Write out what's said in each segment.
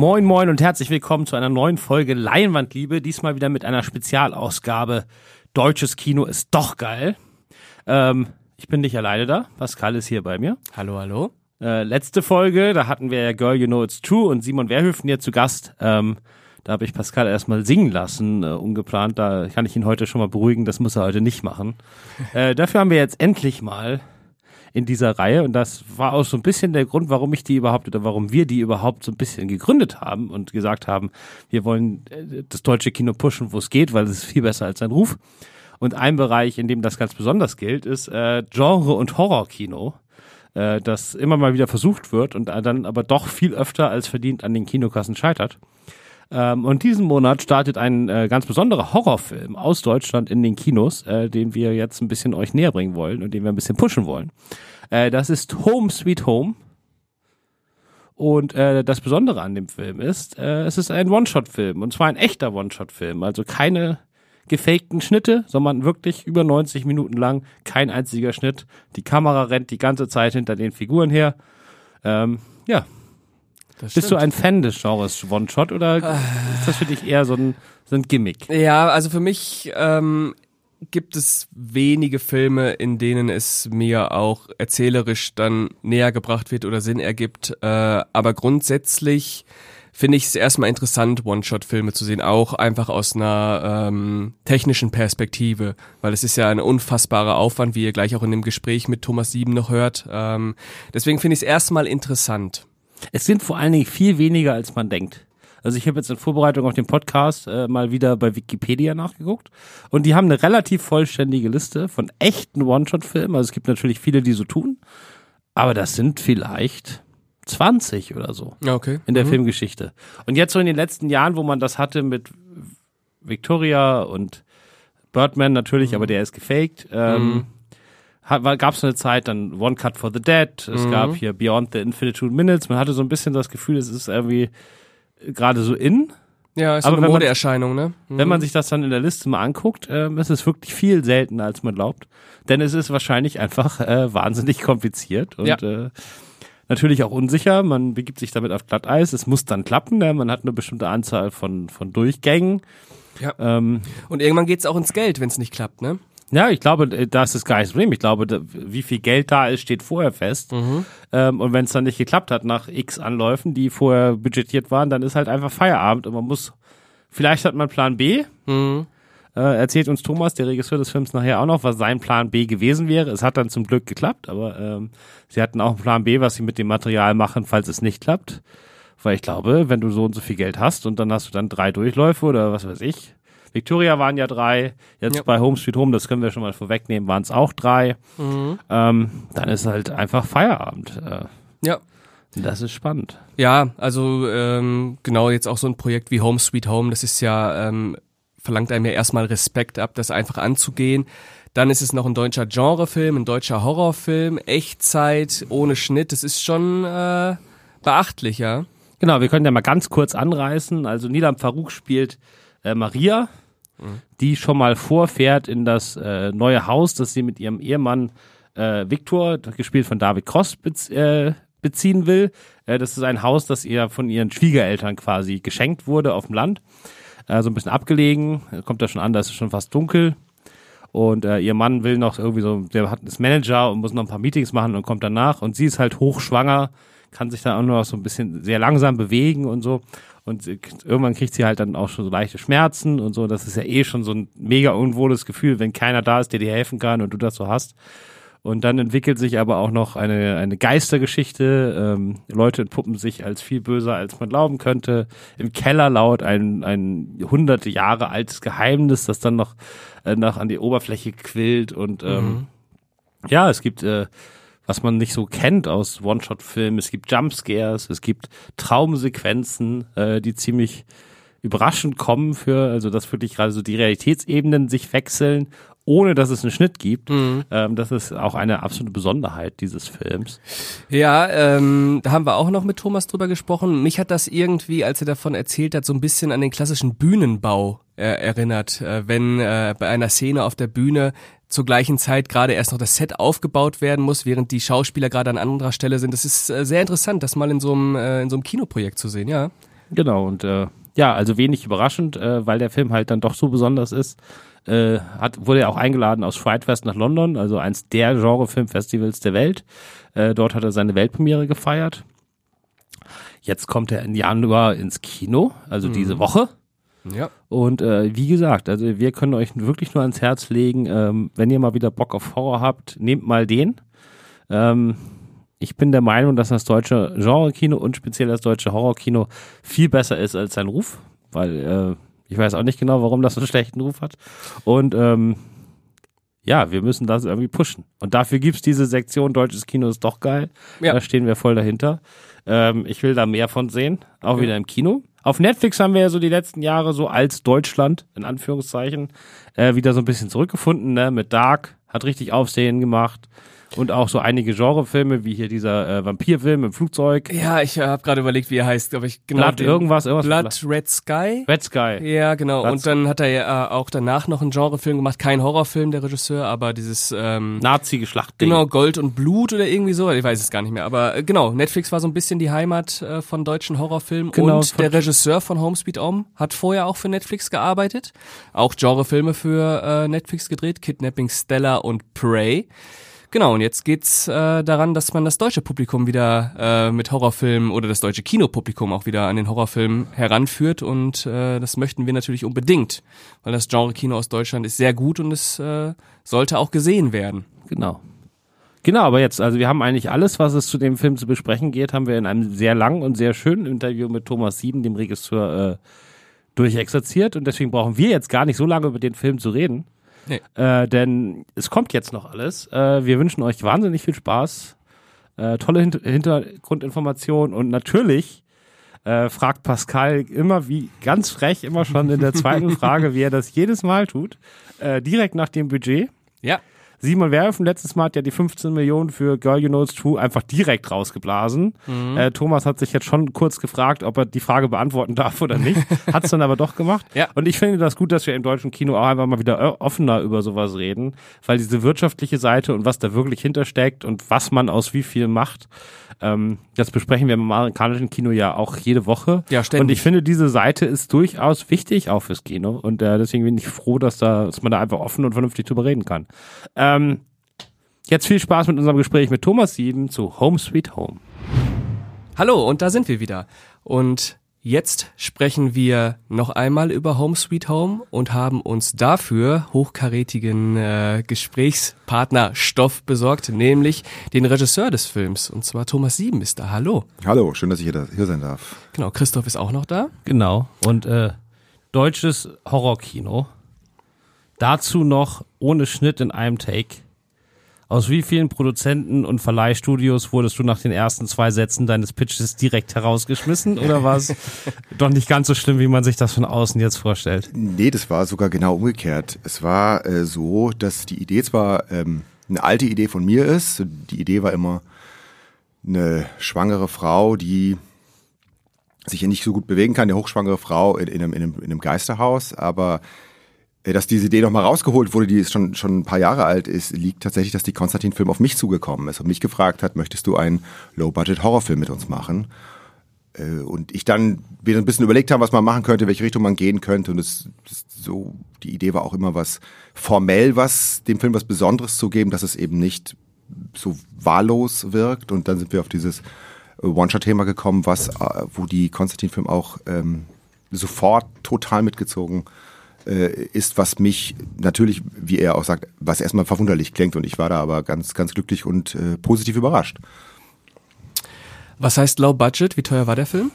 Moin Moin und herzlich willkommen zu einer neuen Folge Leinwandliebe. Diesmal wieder mit einer Spezialausgabe Deutsches Kino ist doch geil. Ähm, ich bin nicht alleine da. Pascal ist hier bei mir. Hallo, hallo. Äh, letzte Folge, da hatten wir ja Girl You Know It's True und Simon Werhöfen hier zu Gast. Ähm, da habe ich Pascal erstmal singen lassen, äh, ungeplant. Da kann ich ihn heute schon mal beruhigen, das muss er heute nicht machen. Äh, dafür haben wir jetzt endlich mal in dieser Reihe und das war auch so ein bisschen der Grund, warum ich die überhaupt oder warum wir die überhaupt so ein bisschen gegründet haben und gesagt haben, wir wollen äh, das deutsche Kino pushen, wo es geht, weil es ist viel besser als sein Ruf. Und ein Bereich, in dem das ganz besonders gilt, ist äh, Genre- und Horrorkino, äh, das immer mal wieder versucht wird und dann aber doch viel öfter als verdient an den Kinokassen scheitert. Ähm, und diesen Monat startet ein äh, ganz besonderer Horrorfilm aus Deutschland in den Kinos, äh, den wir jetzt ein bisschen euch näher bringen wollen und den wir ein bisschen pushen wollen. Äh, das ist Home Sweet Home. Und äh, das Besondere an dem Film ist, äh, es ist ein One-Shot-Film und zwar ein echter One-Shot-Film, also keine gefakten Schnitte, sondern wirklich über 90 Minuten lang kein einziger Schnitt. Die Kamera rennt die ganze Zeit hinter den Figuren her. Ähm, ja, Das bist du ein Fan des Genres One-Shot oder ist das für dich eher so ein, so ein Gimmick? Ja, also für mich ähm, gibt es wenige Filme, in denen es mir auch erzählerisch dann näher gebracht wird oder Sinn ergibt. Äh, aber grundsätzlich finde ich es erstmal interessant, One-Shot-Filme zu sehen, auch einfach aus einer ähm, technischen Perspektive, weil es ist ja ein unfassbarer Aufwand, wie ihr gleich auch in dem Gespräch mit Thomas Sieben noch hört. Ähm, deswegen finde ich es erstmal interessant. Es sind vor allen Dingen viel weniger, als man denkt. Also ich habe jetzt in Vorbereitung auf den Podcast äh, mal wieder bei Wikipedia nachgeguckt und die haben eine relativ vollständige Liste von echten One-Shot-Filmen. Also es gibt natürlich viele, die so tun, aber das sind vielleicht 20 oder so Okay. in der Filmgeschichte. Und jetzt so in den letzten Jahren, wo man das hatte mit Victoria und Birdman natürlich, aber der ist gefaked. Ähm, Gab es eine Zeit dann One Cut for the Dead, es gab hier Beyond the Infinite Two Minutes. Man hatte so ein bisschen das Gefühl, es ist irgendwie gerade so in. Ja, ist Aber eine Modeerscheinung, ne? Wenn man sich das dann in der Liste mal anguckt, ähm, ist es wirklich viel seltener, als man glaubt. Denn es ist wahrscheinlich einfach äh, wahnsinnig kompliziert und Ja. äh, natürlich auch unsicher. Man begibt sich damit auf Glatteis. Es muss dann klappen. Ne? Man hat eine bestimmte Anzahl von, von Durchgängen. Ja. Ähm, Und irgendwann geht's auch ins Geld, wenn es nicht klappt, ne? Ja, ich glaube, äh, das ist gar nicht das Problem. Ich glaube, wie viel Geld da ist, steht vorher fest. Ähm, und wenn es dann nicht geklappt hat nach x Anläufen, die vorher budgetiert waren, dann ist halt einfach Feierabend und man muss, vielleicht hat man Plan B. Mhm. Äh, erzählt uns Thomas, der Regisseur des Films, nachher auch noch, was sein Plan B gewesen wäre. Es hat dann zum Glück geklappt, aber ähm, sie hatten auch einen Plan B, was sie mit dem Material machen, falls es nicht klappt. Weil ich glaube, wenn du so und so viel Geld hast und dann hast du dann drei Durchläufe oder was weiß ich. Victoria waren ja drei, jetzt Ja. bei Home Street Home, das können wir schon mal vorwegnehmen, waren es auch drei. Ähm, dann ist halt einfach Feierabend. Äh, Ja. das ist spannend. Ja, also ähm, genau jetzt auch so ein Projekt wie Home Sweet Home, das ist ja, ähm, verlangt einem ja erstmal Respekt ab, das einfach anzugehen. Dann ist es noch ein deutscher Genrefilm, ein deutscher Horrorfilm, Echtzeit, ohne Schnitt, das ist schon äh, beachtlich, ja. Genau, wir können ja mal ganz kurz anreißen. Also Nilam Farouk spielt äh, Maria, die schon mal vorfährt in das äh, neue Haus, das sie mit ihrem Ehemann äh, Viktor, gespielt von David Cross, bez äh, beziehen will. Äh, das ist ein Haus, das ihr von ihren Schwiegereltern quasi geschenkt wurde auf dem Land. Äh, so ein bisschen abgelegen. Kommt da schon an, da ist es schon fast dunkel. Und äh, ihr Mann will noch irgendwie so, der hat ist Manager und muss noch ein paar Meetings machen und kommt danach. Und sie ist halt hochschwanger, kann sich dann auch noch so ein bisschen sehr langsam bewegen und so. Und irgendwann kriegt sie halt dann auch schon so leichte Schmerzen und so. Das ist ja eh schon so ein mega unwohles Gefühl, wenn keiner da ist, der dir helfen kann und du das so hast. Und dann entwickelt sich aber auch noch eine, eine Geistergeschichte. Ähm, Leute entpuppen sich als viel böser, als man glauben könnte. Im Keller laut ein, ein hunderte Jahre altes Geheimnis, das dann noch, äh, noch an die Oberfläche quillt. Und ähm, ja, es gibt, äh, was man nicht so kennt aus One-Shot-Filmen, es gibt Jumpscares, es gibt Traumsequenzen, äh, die ziemlich überraschend kommen für, also dass wirklich gerade so die Realitätsebenen sich wechseln, ohne dass es einen Schnitt gibt. Ähm, das ist auch eine absolute Besonderheit dieses Films. Ja, ähm, da haben wir auch noch mit Thomas drüber gesprochen. Mich hat das irgendwie, als er davon erzählt hat, so ein bisschen an den klassischen Bühnenbau äh, erinnert. Äh, wenn äh, bei einer Szene auf der Bühne zur gleichen Zeit gerade erst noch das Set aufgebaut werden muss, während die Schauspieler gerade an anderer Stelle sind. Das ist äh, sehr interessant, das mal in so einem äh, in so einem Kinoprojekt zu sehen, ja. Genau, und äh, ja, also wenig überraschend, äh, weil der Film halt dann doch so besonders ist. Äh, hat, wurde er auch eingeladen aus Frightfest nach London, also eins der Genrefilmfestivals der Welt. Äh, dort hat er seine Weltpremiere gefeiert. Jetzt kommt er im Januar ins Kino, also Mhm. diese Woche. Ja. Und äh, wie gesagt, also wir können euch wirklich nur ans Herz legen, ähm, wenn ihr mal wieder Bock auf Horror habt, nehmt mal den. Ähm, ich bin der Meinung, dass das deutsche Genre-Kino und speziell das deutsche Horrorkino viel besser ist als sein Ruf, weil äh, ich weiß auch nicht genau, warum das so einen schlechten Ruf hat. Und ähm, ja, wir müssen das irgendwie pushen. Und dafür gibt's diese Sektion Deutsches Kino ist doch geil. Ja. Da stehen wir voll dahinter. Ähm, ich will da mehr von sehen, auch wieder im Kino. Auf Netflix haben wir ja so die letzten Jahre so als Deutschland, in Anführungszeichen, äh, wieder so ein bisschen zurückgefunden, ne? Mit Dark, hat richtig Aufsehen gemacht. Und auch so einige Genrefilme, wie hier dieser äh, Vampirfilm im Flugzeug. Ja, ich äh, habe gerade überlegt, wie er heißt, aber ich genau Blood irgendwas, irgendwas. Blood Red Sky. Red Sky. Ja, genau. Blood- Und dann hat er ja äh, auch danach noch einen Genrefilm gemacht, kein Horrorfilm, der Regisseur, aber dieses ähm, Nazi-Geschlachtding. Genau, Gold und Blut oder irgendwie so, ich weiß es gar nicht mehr. Aber äh, genau, Netflix war so ein bisschen die Heimat äh, von deutschen Horrorfilmen. Genau, und der Regisseur von Home Sweet Home hat vorher auch für Netflix gearbeitet. Auch Genrefilme für äh, Netflix gedreht, Kidnapping Stella und Prey. Genau, und jetzt geht's äh, daran, dass man das deutsche Publikum wieder äh, mit Horrorfilmen oder das deutsche Kinopublikum auch wieder an den Horrorfilm heranführt. Und äh, das möchten wir natürlich unbedingt, weil das Genre-Kino aus Deutschland ist sehr gut und es äh, sollte auch gesehen werden. Genau. Genau, aber jetzt, also wir haben eigentlich alles, was es zu dem Film zu besprechen geht, haben wir in einem sehr langen und sehr schönen Interview mit Thomas Sieben, dem Regisseur, äh, durchexerziert. Und deswegen brauchen wir jetzt gar nicht so lange über den Film zu reden. Nee. Äh, denn es kommt jetzt noch alles. Äh, wir wünschen euch wahnsinnig viel Spaß, äh, tolle Hint Hintergrundinformationen und natürlich äh, fragt Pascal immer wie ganz frech immer schon in der zweiten Frage, wie er das jedes Mal tut, äh, direkt nach dem Budget. Ja. Simon Werfen letztes Mal hat ja die 15 Millionen für Girl You Know It's True einfach direkt rausgeblasen. Mhm. Äh, Thomas hat sich jetzt schon kurz gefragt, ob er die Frage beantworten darf oder nicht. Hat es dann aber doch gemacht. Ja. Und ich finde das gut, dass wir im deutschen Kino auch einfach mal wieder ö- offener über sowas reden, weil diese wirtschaftliche Seite und was da wirklich hintersteckt und was man aus wie viel macht, ähm, das besprechen wir im amerikanischen Kino ja auch jede Woche. Ja, ständig. Und ich finde, diese Seite ist durchaus wichtig auch fürs Kino. Und äh, deswegen bin ich froh, dass, da, dass man da einfach offen und vernünftig drüber reden kann. Ähm, jetzt viel Spaß mit unserem Gespräch mit Thomas Sieben zu Home Sweet Home. Hallo, und da sind wir wieder. Und jetzt sprechen wir noch einmal über Home Sweet Home und haben uns dafür hochkarätigen äh, Gesprächspartner Stoff besorgt, nämlich den Regisseur des Films. Und zwar Thomas Sieben ist da. Hallo. Hallo, schön, dass ich hier, da, hier sein darf. Genau, Christoph ist auch noch da. Genau. Und äh, deutsches Horrorkino. Dazu noch ohne Schnitt in einem Take. Aus wie vielen Produzenten und Verleihstudios wurdest du nach den ersten zwei Sätzen deines Pitches direkt herausgeschmissen oder war es doch nicht ganz so schlimm, wie man sich das von außen jetzt vorstellt? Nee, das war sogar genau umgekehrt. Es war äh, so, dass die Idee zwar ähm, eine alte Idee von mir ist. Die Idee war immer eine schwangere Frau, die sich ja nicht so gut bewegen kann, eine hochschwangere Frau in, in, einem, in, einem, in einem Geisterhaus, aber dass diese Idee nochmal rausgeholt wurde, die ist schon, schon ein paar Jahre alt ist, liegt tatsächlich, dass die Konstantin-Film auf mich zugekommen ist und mich gefragt hat, möchtest du einen Low-Budget-Horrorfilm mit uns machen? Äh, Und ich dann wieder ein bisschen überlegt habe, was man machen könnte, welche Richtung man gehen könnte. Und es, es so, die Idee war auch immer was formell, was dem Film was Besonderes zu geben, dass es eben nicht so wahllos wirkt. Und dann sind wir auf dieses äh, One-Shot-Thema gekommen, was, äh, wo die Konstantin-Film auch ähm, sofort total mitgezogen äh, ist, was mich natürlich, wie er auch sagt, was erstmal verwunderlich klingt. Und ich war da aber ganz, ganz glücklich und äh, positiv überrascht. Was heißt Low Budget? Wie teuer war der Film?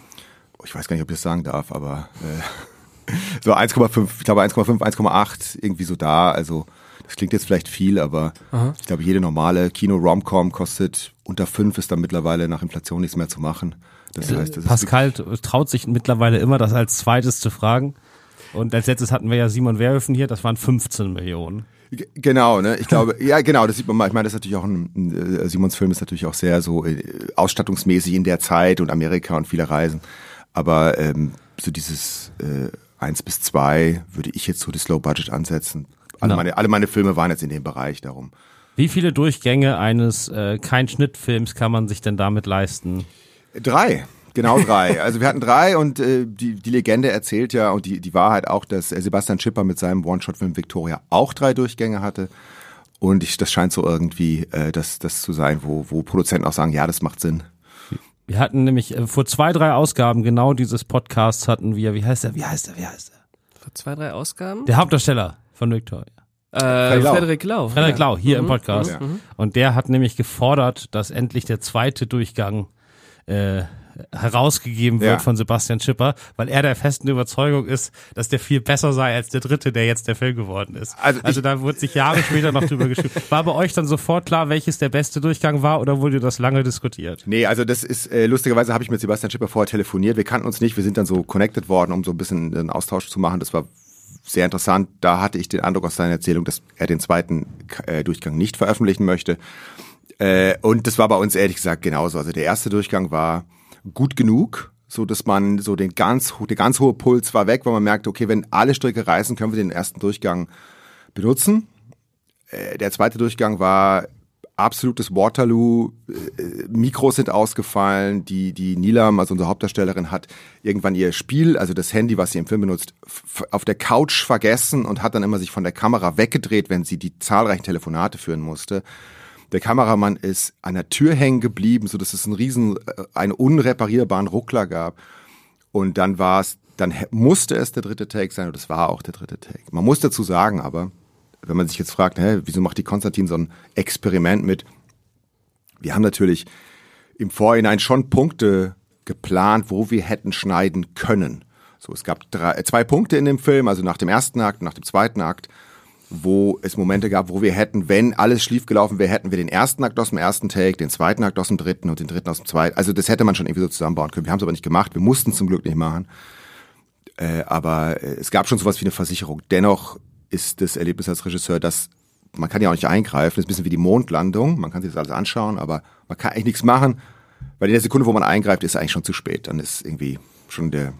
ich weiß gar nicht, ob ich das sagen darf, aber äh, so 1,5, ich glaube 1,5, 1,8, irgendwie so da. Also das klingt jetzt vielleicht viel, aber ich glaube, jede normale Kino-Romcom kostet unter 5, ist dann mittlerweile nach Inflation nichts mehr zu machen. Das heißt, das ist Pascal traut sich mittlerweile immer, das als zweites zu fragen. Und als letztes hatten wir ja Simon Werhöfen hier, das waren 15 Millionen. G- Genau, ne? Ich glaube, ja, genau, das sieht man mal. Ich meine, das ist natürlich auch ein, äh, Simons Film ist natürlich auch sehr so äh, ausstattungsmäßig in der Zeit und Amerika und viele Reisen. Aber ähm, so dieses äh, eins bis zwei würde ich jetzt so das Low Budget ansetzen. Alle, Genau. meine, alle meine Filme waren jetzt in dem Bereich darum. Wie viele Durchgänge eines äh, kein Schnittfilms kann man sich denn damit leisten? Drei. Genau drei. Also wir hatten drei und äh, die, die Legende erzählt ja und die, die Wahrheit auch, dass äh, Sebastian Schipper mit seinem One-Shot-Film Victoria auch drei Durchgänge hatte. Und ich, das scheint so irgendwie äh, das, das zu sein, wo, wo Produzenten auch sagen, ja, das macht Sinn. Wir hatten nämlich äh, vor zwei, drei Ausgaben genau dieses Podcasts hatten wir, wie heißt er, wie heißt er, wie heißt er? Vor zwei, drei Ausgaben? Der Hauptdarsteller von Victoria. Äh, Lau. Frederik Lau. Frederik. Lau, hier im Podcast. Ja. Und der hat nämlich gefordert, dass endlich der zweite Durchgang äh, herausgegeben wird Ja. von Sebastian Schipper, weil er der festen Überzeugung ist, dass der viel besser sei als der dritte, der jetzt der Film geworden ist. Also Also, da wurde sich Jahre später noch drüber geschrieben. War bei euch dann sofort klar, welches der beste Durchgang war oder wurde das lange diskutiert? Nee, also das ist, äh, lustigerweise habe ich mit Sebastian Schipper vorher telefoniert. Wir kannten uns nicht, wir sind dann so connected worden, um so ein bisschen einen Austausch zu machen. Das war sehr interessant. Da hatte ich den Eindruck aus seiner Erzählung, dass er den zweiten äh, Durchgang nicht veröffentlichen möchte. Äh, und das war bei uns ehrlich gesagt genauso. Also der erste Durchgang war gut genug, so dass man so den ganz, der ganz hohe Puls war weg, weil man merkte, okay, wenn alle Stricke reißen, können wir den ersten Durchgang benutzen. Äh, der zweite Durchgang war absolutes Waterloo. Äh, Mikros sind ausgefallen. Die, die Nilam, also unsere Hauptdarstellerin, hat irgendwann ihr Spiel, also das Handy, was sie im Film benutzt, auf der Couch vergessen und hat dann immer sich von der Kamera weggedreht, wenn sie die zahlreichen Telefonate führen musste. Der Kameramann ist an der Tür hängen geblieben, so dass es einen riesen, äh, einen unreparierbaren Ruckler gab. Und dann war es, dann musste es der dritte Take sein und es war auch der dritte Take. Man muss dazu sagen, aber wenn man sich jetzt fragt, hä, wieso macht die Konstantin so ein Experiment mit? Wir haben natürlich im Vorhinein schon Punkte geplant, wo wir hätten schneiden können. So, es gab drei, äh, zwei Punkte in dem Film, also nach dem ersten Akt nach dem zweiten Akt, wo es Momente gab, wo wir hätten, wenn alles schief gelaufen wäre, hätten wir den ersten Akt aus dem ersten Take, den zweiten Akt aus dem dritten und den dritten aus dem zweiten. Also das hätte man schon irgendwie so zusammenbauen können. Wir haben es aber nicht gemacht. Wir mussten es zum Glück nicht machen. Äh, aber äh, es gab schon sowas wie eine Versicherung. Dennoch ist das Erlebnis als Regisseur, dass man kann ja auch nicht eingreifen. Das ist ein bisschen wie die Mondlandung. Man kann sich das alles anschauen, aber man kann eigentlich nichts machen, weil in der Sekunde, wo man eingreift, ist eigentlich schon zu spät. Dann ist irgendwie schon der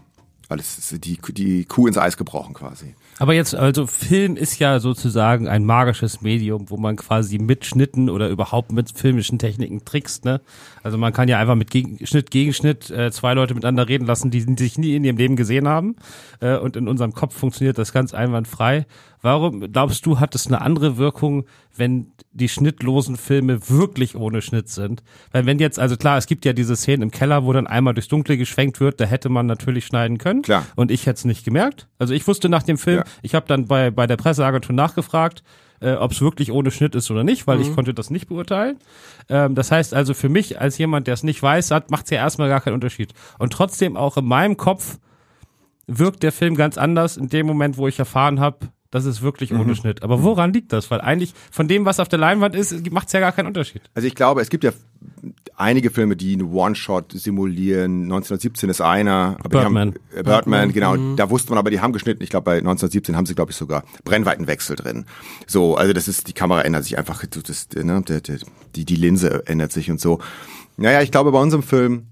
alles die, die Kuh ins Eis gebrochen quasi. Aber jetzt, also Film ist ja sozusagen ein magisches Medium, wo man quasi mit Schnitten oder überhaupt mit filmischen Techniken trickst, ne? Also man kann ja einfach mit Gegen Schnitt gegen äh, zwei Leute miteinander reden lassen, die sich nie in ihrem Leben gesehen haben. Äh, und in unserem Kopf funktioniert das ganz einwandfrei. Warum glaubst du, hat es eine andere Wirkung, wenn die schnittlosen Filme wirklich ohne Schnitt sind? Weil wenn jetzt, also klar, es gibt ja diese Szenen im Keller, wo dann einmal durchs Dunkle geschwenkt wird, da hätte man natürlich schneiden können. Klar. Und ich hätte es nicht gemerkt. Also ich wusste nach dem Film, Ja. ich habe dann bei, bei der Presseagentur nachgefragt, äh, ob es wirklich ohne Schnitt ist oder nicht, weil ich konnte das nicht beurteilen. Ähm, das heißt also für mich als jemand, der es nicht weiß, macht es ja erstmal gar keinen Unterschied. Und trotzdem auch in meinem Kopf wirkt der Film ganz anders in dem Moment, wo ich erfahren habe, das ist wirklich ohne Schnitt. Aber woran liegt das? Weil eigentlich von dem, was auf der Leinwand ist, macht es ja gar keinen Unterschied. Also ich glaube, es gibt ja einige Filme, die eine One-Shot simulieren. 1917 ist einer. Aber Birdman. Haben, äh, Birdman, genau. Da wusste man aber, die haben geschnitten. Ich glaube, bei 1917 haben sie, glaube ich, sogar Brennweitenwechsel drin. So, also das ist, die Kamera ändert sich einfach, das, ne, die, die Linse ändert sich und so. Naja, ich glaube, bei unserem Film,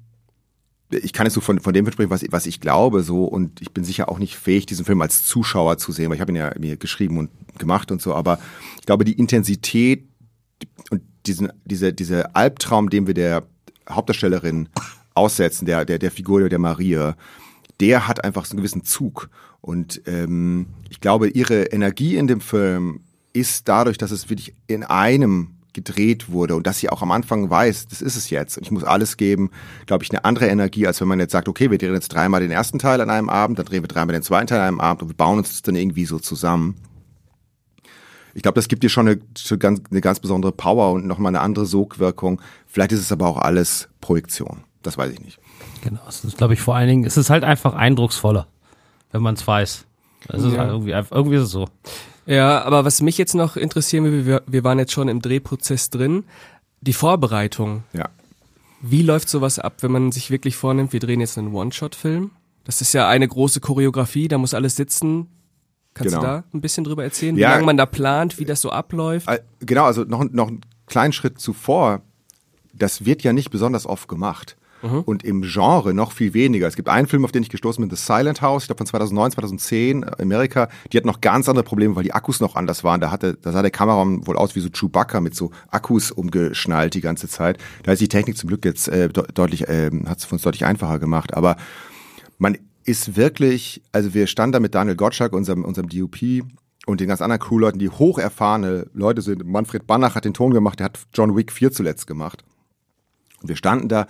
ich kann jetzt so von, von dem sprechen, was, was ich glaube, so, und ich bin sicher auch nicht fähig, diesen Film als Zuschauer zu sehen, weil ich habe ihn ja mir geschrieben und gemacht und so, aber ich glaube, die Intensität und diesen, diese, diese Albtraum, den wir der Hauptdarstellerin aussetzen, der, der, der Figur der Maria, der hat einfach so einen gewissen Zug. Und ähm, ich glaube, ihre Energie in dem Film ist dadurch, dass es wirklich in einem gedreht wurde und dass sie auch am Anfang weiß, das ist es jetzt und ich muss alles geben, glaube ich, eine andere Energie, als wenn man jetzt sagt, okay, wir drehen jetzt dreimal den ersten Teil an einem Abend, dann drehen wir dreimal den zweiten Teil an einem Abend und wir bauen uns das dann irgendwie so zusammen. Ich glaube, das gibt dir schon eine, schon ganz, eine ganz besondere Power und nochmal eine andere Sogwirkung. Vielleicht ist es aber auch alles Projektion. Das weiß ich nicht. Genau, es ist, glaube ich, vor allen Dingen, es ist halt einfach eindrucksvoller, wenn man es weiß. Ist Ja. irgendwie, irgendwie ist es so. Ja, aber was mich jetzt noch interessieren würde, wir, wir waren jetzt schon im Drehprozess drin, die Vorbereitung. Ja. Wie läuft sowas ab, wenn man sich wirklich vornimmt, wir drehen jetzt einen One-Shot-Film? Das ist ja eine große Choreografie, da muss alles sitzen. Kannst Genau. du da ein bisschen drüber erzählen, wie Ja. lange man da plant, wie das so abläuft? Äh, Genau, also noch, noch einen kleinen Schritt zuvor. Das wird ja nicht besonders oft gemacht. Mhm. und im Genre noch viel weniger. Es gibt einen Film, auf den ich gestoßen bin, The Silent House, ich glaube von 2009, 2010, Amerika. Die hat noch ganz andere Probleme, weil die Akkus noch anders waren. Da hatte, da sah der Kameramann wohl aus wie so Chewbacca mit so Akkus umgeschnallt die ganze Zeit. Da ist die Technik zum Glück jetzt äh, deutlich, äh, hat es uns deutlich einfacher gemacht. Aber man ist wirklich, also wir standen da mit Daniel Gottschalk, unserem, unserem DOP, und den ganz anderen Crewleuten, die hocherfahrene Leute sind. Manfred Banach hat den Ton gemacht, der hat John Wick 4 zuletzt gemacht. Und wir standen da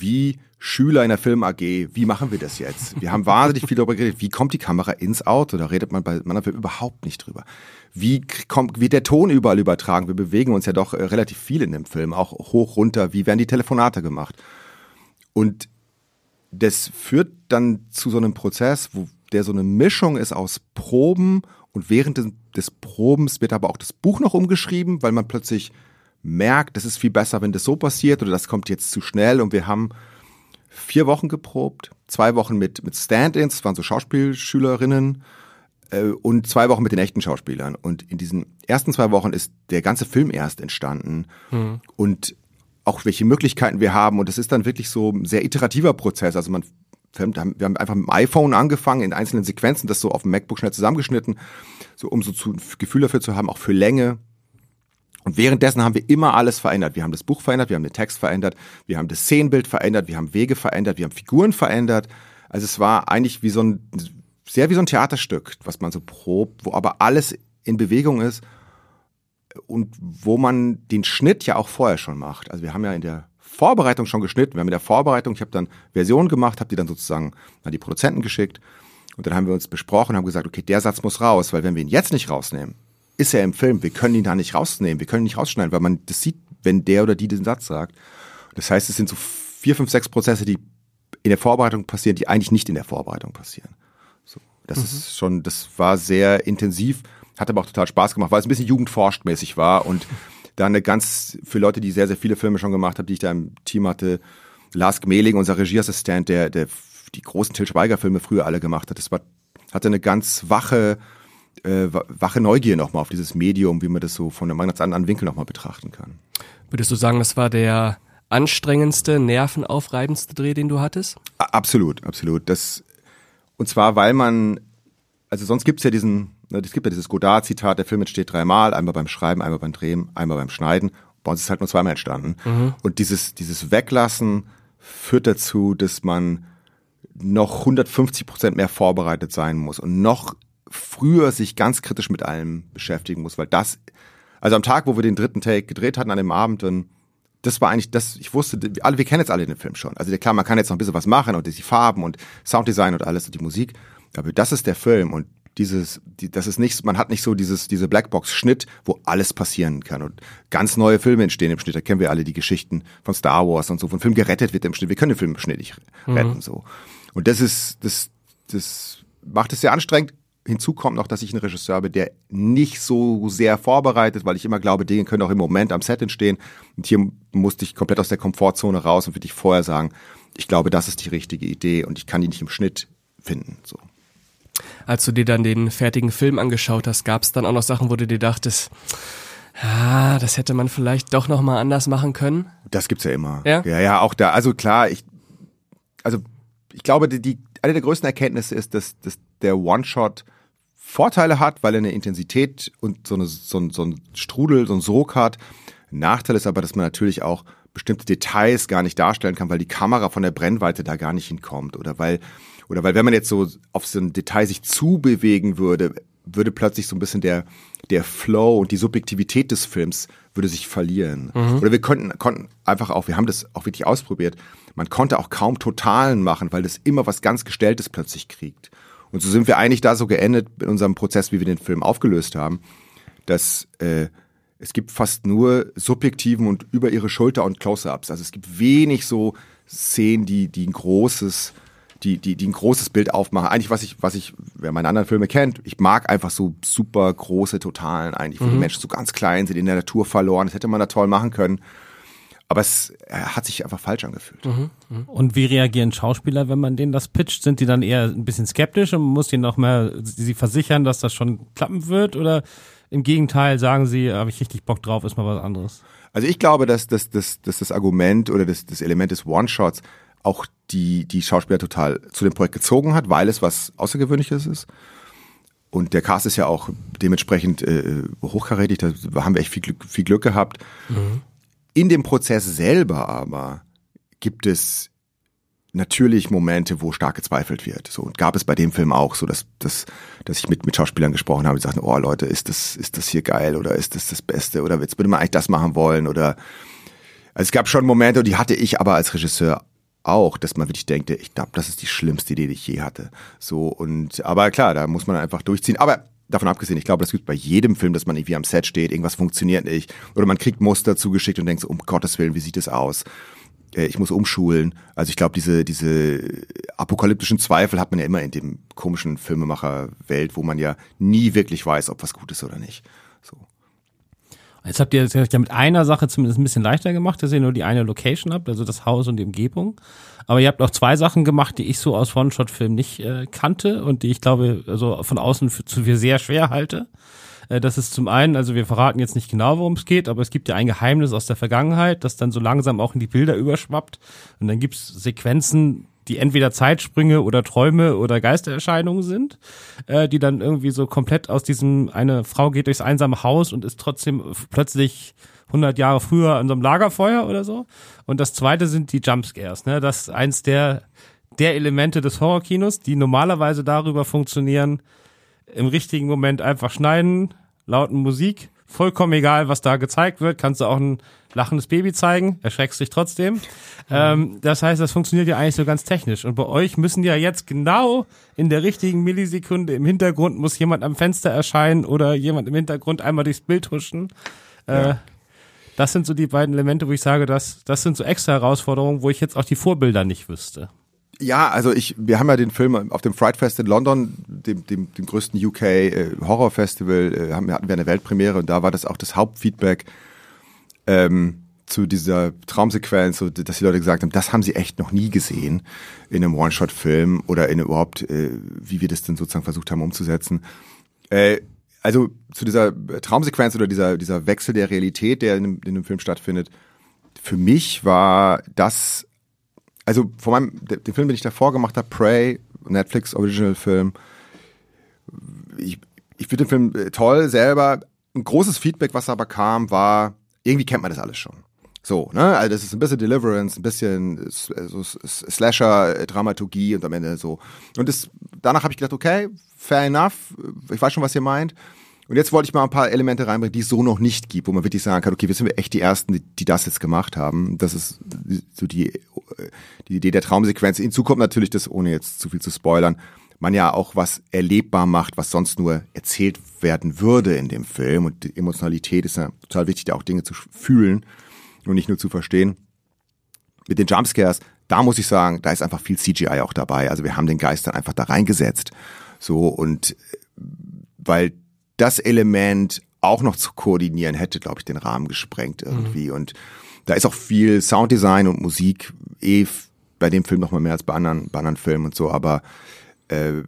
wie Schüler in der Film AG, wie machen wir das jetzt? Wir haben wahnsinnig viel darüber geredet, wie kommt die Kamera ins Auto? Da redet man bei Mannerfilm überhaupt nicht drüber. Wie kommt, wie der Ton überall übertragen? Wir bewegen uns ja doch äh, relativ viel in dem Film, auch hoch, runter. Wie werden die Telefonate gemacht? Und das führt dann zu so einem Prozess, wo der so eine Mischung ist aus Proben und während des, des Probens wird aber auch das Buch noch umgeschrieben, weil man plötzlich merkt, das ist viel besser, wenn das so passiert oder das kommt jetzt zu schnell und wir haben vier Wochen geprobt, zwei Wochen mit, mit Stand-ins, das waren so Schauspielschülerinnen äh, und zwei Wochen mit den echten Schauspielern. Und in diesen ersten zwei Wochen ist der ganze Film erst entstanden mhm. und auch welche Möglichkeiten wir haben. Und das ist dann wirklich so ein sehr iterativer Prozess. Also man, wir haben einfach mit dem iPhone angefangen, in einzelnen Sequenzen, das so auf dem MacBook schnell zusammengeschnitten, so um so zu, ein Gefühl dafür zu haben, auch für Länge, und währenddessen haben wir immer alles verändert. Wir haben das Buch verändert, wir haben den Text verändert, wir haben das Szenenbild verändert, wir haben Wege verändert, wir haben Figuren verändert. Also es war eigentlich wie so ein, sehr wie so ein Theaterstück, was man so probt, wo aber alles in Bewegung ist und wo man den Schnitt ja auch vorher schon macht. Also wir haben ja in der Vorbereitung schon geschnitten. Wir haben in der Vorbereitung, ich habe dann Versionen gemacht, habe die dann sozusagen an die Produzenten geschickt und dann haben wir uns besprochen, haben gesagt, okay, der Satz muss raus, weil wenn wir ihn jetzt nicht rausnehmen, ist er im Film. Wir können ihn da nicht rausnehmen, wir können ihn nicht rausschneiden, weil man das sieht, wenn der oder die den Satz sagt. Das heißt, es sind so vier, fünf, sechs Prozesse, die in der Vorbereitung passieren, die eigentlich nicht in der Vorbereitung passieren. So, das mhm. ist schon, das war sehr intensiv, hat aber auch total Spaß gemacht, weil es ein bisschen jugendforschtmäßig war und da eine ganz, für Leute, die sehr, sehr viele Filme schon gemacht haben, die ich da im Team hatte, Lars Gmeling, unser Regieassistent, der, der die großen Till Schweiger Filme früher alle gemacht hat, das war, hatte eine ganz wache, äh, wache Neugier nochmal auf dieses Medium, wie man das so von einem ganz anderen Winkel nochmal betrachten kann. Würdest du sagen, das war der anstrengendste, nervenaufreibendste Dreh, den du hattest? Absolut, absolut. Das, und zwar, weil man, also sonst gibt's ja diesen, ne, es gibt ja dieses Godard-Zitat, der Film entsteht dreimal, einmal beim Schreiben, einmal beim Drehen, einmal beim Schneiden. Bei uns ist halt nur zweimal entstanden. Mhm. Und dieses, dieses Weglassen führt dazu, dass man noch 150 Prozent mehr vorbereitet sein muss und noch früher sich ganz kritisch mit allem beschäftigen muss, weil das, also am Tag, wo wir den dritten Take gedreht hatten, an dem Abend, dann, das war eigentlich das, ich wusste, alle, wir kennen jetzt alle den Film schon. Also klar, man kann jetzt noch ein bisschen was machen und die Farben und Sounddesign und alles und die Musik, aber das ist der Film und dieses, die, das ist nicht, man hat nicht so dieses, diese Blackbox-Schnitt, wo alles passieren kann und ganz neue Filme entstehen im Schnitt. Da kennen wir alle die Geschichten von Star Wars und so, von Film gerettet wird im Schnitt. Wir können den Film im Schnitt nicht retten, mhm. so. Und das ist, das, das macht es sehr anstrengend hinzu kommt noch, dass ich ein Regisseur bin, der nicht so sehr vorbereitet, weil ich immer glaube, Dinge können auch im Moment am Set entstehen. Und hier musste ich komplett aus der Komfortzone raus und würde ich vorher sagen, ich glaube, das ist die richtige Idee und ich kann die nicht im Schnitt finden. So. Als du dir dann den fertigen Film angeschaut hast, gab es dann auch noch Sachen, wo du dir dachtest, ah, das hätte man vielleicht doch noch mal anders machen können? Das gibt's ja immer. Ja, ja, ja auch da. Also klar, ich, also ich glaube, die, die eine der größten Erkenntnisse ist, dass, dass der One-Shot Vorteile hat, weil er eine Intensität und so, eine, so, ein, so ein Strudel, so ein Sog hat. Nachteil ist aber, dass man natürlich auch bestimmte Details gar nicht darstellen kann, weil die Kamera von der Brennweite da gar nicht hinkommt oder weil oder weil wenn man jetzt so auf so ein Detail sich zubewegen würde, würde plötzlich so ein bisschen der der Flow und die Subjektivität des Films würde sich verlieren. Mhm. Oder wir konnten konnten einfach auch, wir haben das auch wirklich ausprobiert. Man konnte auch kaum Totalen machen, weil das immer was ganz gestelltes plötzlich kriegt. Und so sind wir eigentlich da so geendet in unserem Prozess, wie wir den Film aufgelöst haben, dass äh, es gibt fast nur subjektiven und über ihre Schulter und Close-ups. Also es gibt wenig so Szenen, die die ein großes die, die, die ein großes Bild aufmachen. Eigentlich, was ich, was ich, wer meine anderen Filme kennt, ich mag einfach so super große Totalen eigentlich, wo mhm. die Menschen so ganz klein sind, in der Natur verloren. Das hätte man da toll machen können. Aber es hat sich einfach falsch angefühlt. Mhm, mh. Und wie reagieren Schauspieler, wenn man denen das pitcht? Sind die dann eher ein bisschen skeptisch und muss ihnen noch mehr sie versichern, dass das schon klappen wird? Oder im Gegenteil sagen sie, habe ich richtig Bock drauf, ist mal was anderes? Also ich glaube, dass, dass, dass, dass das Argument oder das, das Element des One-Shots auch die, die Schauspieler total zu dem Projekt gezogen hat, weil es was Außergewöhnliches ist. Und der Cast ist ja auch dementsprechend äh, hochkarätig, da haben wir echt viel Glück, viel Glück gehabt. Mhm. In dem Prozess selber aber gibt es natürlich Momente, wo stark gezweifelt wird. So und gab es bei dem Film auch so, dass, dass, dass ich mit, mit Schauspielern gesprochen habe, die sagten, oh Leute, ist das, ist das hier geil oder ist das das Beste oder jetzt würde man eigentlich das machen wollen oder also es gab schon Momente, die hatte ich aber als Regisseur auch, dass man wirklich denkt, ich glaube, das ist die schlimmste Idee, die ich je hatte. So und aber klar, da muss man einfach durchziehen. Aber davon abgesehen, ich glaube, das gibt bei jedem Film, dass man irgendwie am Set steht, irgendwas funktioniert nicht oder man kriegt Muster zugeschickt und denkt so, um Gottes Willen, wie sieht es aus? Äh, ich muss umschulen. Also ich glaube, diese, diese apokalyptischen Zweifel hat man ja immer in dem komischen Filmemacher-Welt, wo man ja nie wirklich weiß, ob was gut ist oder nicht. Jetzt habt ihr das ja mit einer Sache zumindest ein bisschen leichter gemacht, dass ihr nur die eine Location habt, also das Haus und die Umgebung. Aber ihr habt auch zwei Sachen gemacht, die ich so aus One-Shot-Film nicht äh, kannte und die ich glaube, also von außen für, zu für sehr schwer halte. Äh, das ist zum einen, also wir verraten jetzt nicht genau, worum es geht, aber es gibt ja ein Geheimnis aus der Vergangenheit, das dann so langsam auch in die Bilder überschwappt. Und dann gibt's Sequenzen, die entweder Zeitsprünge oder Träume oder Geistererscheinungen sind, äh, die dann irgendwie so komplett aus diesem, eine Frau geht durchs einsame Haus und ist trotzdem plötzlich 100 Jahre früher an so einem Lagerfeuer oder so. Und das zweite sind die Jumpscares, ne? Das ist eins der, der Elemente des Horrorkinos, die normalerweise darüber funktionieren, im richtigen Moment einfach schneiden, lauten Musik, vollkommen egal, was da gezeigt wird, kannst du auch ein lachendes Baby zeigen, erschreckst dich trotzdem. Ähm, das heißt, das funktioniert ja eigentlich so ganz technisch. Und bei euch müssen ja jetzt genau in der richtigen Millisekunde im Hintergrund muss jemand am Fenster erscheinen oder jemand im Hintergrund einmal durchs Bild huschen. Äh, ja. Das sind so die beiden Elemente, wo ich sage, das, das sind so extra Herausforderungen, wo ich jetzt auch die Vorbilder nicht wüsste. Ja, also ich, wir haben ja den Film auf dem Fright Fest in London, dem, dem, dem größten UK äh, Horror Festival, äh, haben, hatten wir eine Weltpremiere und da war das auch das Hauptfeedback ähm, zu dieser Traumsequenz, so, dass die Leute gesagt haben, das haben sie echt noch nie gesehen in einem One-Shot-Film oder in überhaupt, äh, wie wir das denn sozusagen versucht haben umzusetzen. Äh, also zu dieser Traumsequenz oder dieser, dieser Wechsel der Realität, der in dem, in dem Film stattfindet, für mich war das also vor meinem, den Film, den ich davor gemacht habe, Prey, Netflix Original Film, ich, ich finde den Film äh, toll selber. Ein großes Feedback, was aber kam, war, irgendwie kennt man das alles schon. So, ne? Also das ist ein bisschen Deliverance, ein bisschen so Slasher-Dramaturgie und am Ende so. Und das, danach habe ich gedacht, okay, fair enough, ich weiß schon, was ihr meint. Und jetzt wollte ich mal ein paar Elemente reinbringen, die es so noch nicht gibt, wo man wirklich sagen kann, okay, wir sind echt die Ersten, die, das jetzt gemacht haben. Das ist so die, die Idee der Traumsequenz. Hinzu kommt natürlich das, ohne jetzt zu viel zu spoilern, man ja auch was erlebbar macht, was sonst nur erzählt werden würde in dem Film. Und die Emotionalität ist ja total wichtig, da auch Dinge zu fühlen und nicht nur zu verstehen. Mit den Jumpscares, da muss ich sagen, da ist einfach viel CGI auch dabei. Also wir haben den Geist dann einfach da reingesetzt. So und weil das Element auch noch zu koordinieren, hätte, glaube ich, den Rahmen gesprengt irgendwie. Mhm. Und da ist auch viel Sounddesign und Musik eh bei dem Film noch mal mehr als bei anderen, bei anderen Filmen und so. Aber äh,